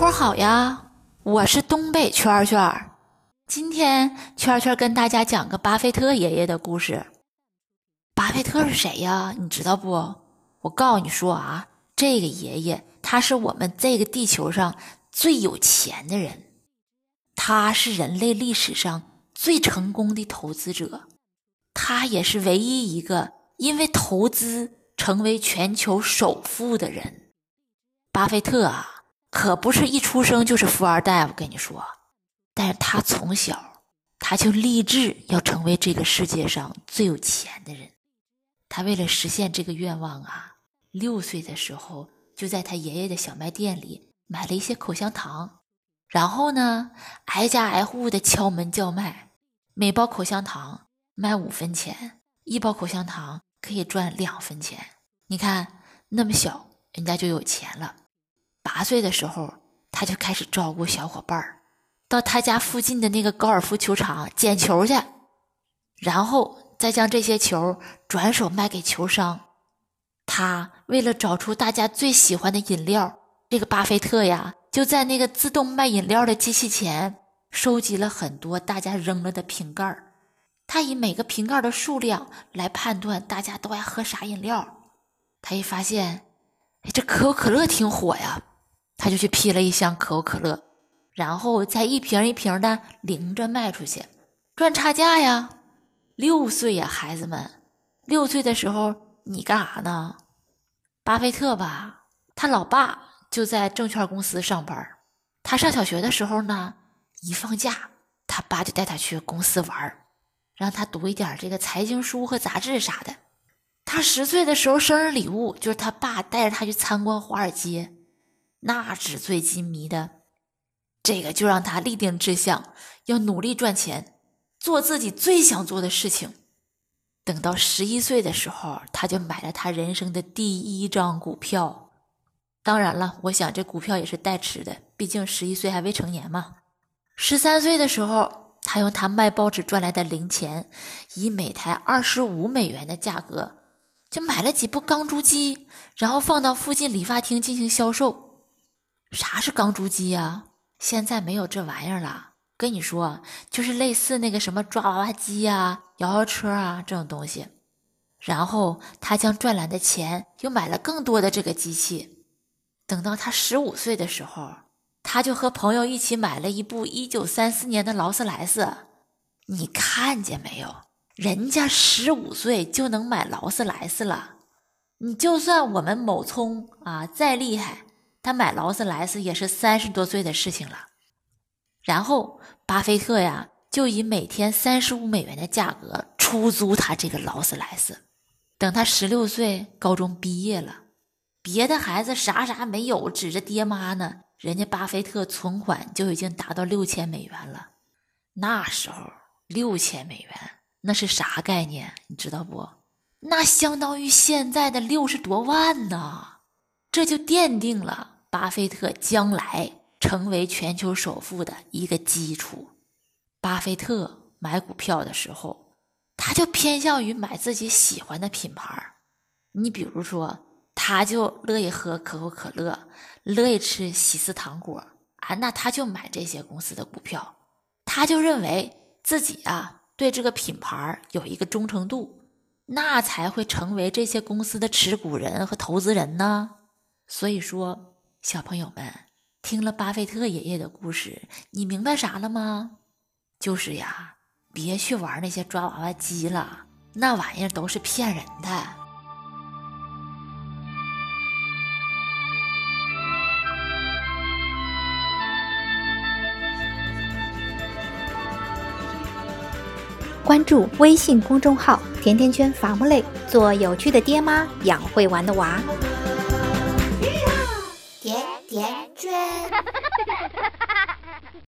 伙好呀，我是东北圈圈。今天圈圈跟大家讲个巴菲特爷爷的故事。巴菲特是谁呀？你知道不？我告诉你说啊，这个爷爷他是我们这个地球上最有钱的人，他是人类历史上最成功的投资者，他也是唯一一个因为投资成为全球首富的人。巴菲特啊。可不是一出生就是富二代，我跟你说，但是他从小他就立志要成为这个世界上最有钱的人。他为了实现这个愿望啊，六岁的时候就在他爷爷的小卖店里买了一些口香糖，然后呢，挨家挨户的敲门叫卖，每包口香糖卖五分钱，一包口香糖可以赚两分钱。你看那么小，人家就有钱了。八岁的时候，他就开始照顾小伙伴儿，到他家附近的那个高尔夫球场捡球去，然后再将这些球转手卖给球商。他为了找出大家最喜欢的饮料，这个巴菲特呀，就在那个自动卖饮料的机器前收集了很多大家扔了的瓶盖儿。他以每个瓶盖的数量来判断大家都爱喝啥饮料。他一发现，哎，这可口可乐挺火呀。他就去批了一箱可口可乐，然后再一瓶一瓶的领着卖出去，赚差价呀。六岁呀，孩子们，六岁的时候你干啥呢？巴菲特吧，他老爸就在证券公司上班。他上小学的时候呢，一放假，他爸就带他去公司玩，让他读一点这个财经书和杂志啥的。他十岁的时候，生日礼物就是他爸带着他去参观华尔街。那纸醉金迷的，这个就让他立定志向，要努力赚钱，做自己最想做的事情。等到十一岁的时候，他就买了他人生的第一张股票。当然了，我想这股票也是代持的，毕竟十一岁还未成年嘛。十三岁的时候，他用他卖报纸赚来的零钱，以每台二十五美元的价格，就买了几部钢珠机，然后放到附近理发厅进行销售。啥是钢珠机呀？现在没有这玩意儿了。跟你说，就是类似那个什么抓娃娃机呀、摇摇车啊这种东西。然后他将赚来的钱又买了更多的这个机器。等到他十五岁的时候，他就和朋友一起买了一部一九三四年的劳斯莱斯。你看见没有？人家十五岁就能买劳斯莱斯了。你就算我们某聪啊再厉害。他买劳斯莱斯也是三十多岁的事情了，然后巴菲特呀就以每天三十五美元的价格出租他这个劳斯莱斯。等他十六岁高中毕业了，别的孩子啥啥没有，指着爹妈呢，人家巴菲特存款就已经达到六千美元了。那时候六千美元那是啥概念？你知道不？那相当于现在的六十多万呢。这就奠定了巴菲特将来成为全球首富的一个基础。巴菲特买股票的时候，他就偏向于买自己喜欢的品牌你比如说，他就乐意喝可口可乐，乐意吃喜事糖果啊，那他就买这些公司的股票。他就认为自己啊对这个品牌有一个忠诚度，那才会成为这些公司的持股人和投资人呢。所以说，小朋友们听了巴菲特爷爷的故事，你明白啥了吗？就是呀，别去玩那些抓娃娃机了，那玩意儿都是骗人的。关注微信公众号甜甜圈伐木累，做有趣的爹妈，养会玩的娃。甜甜圈。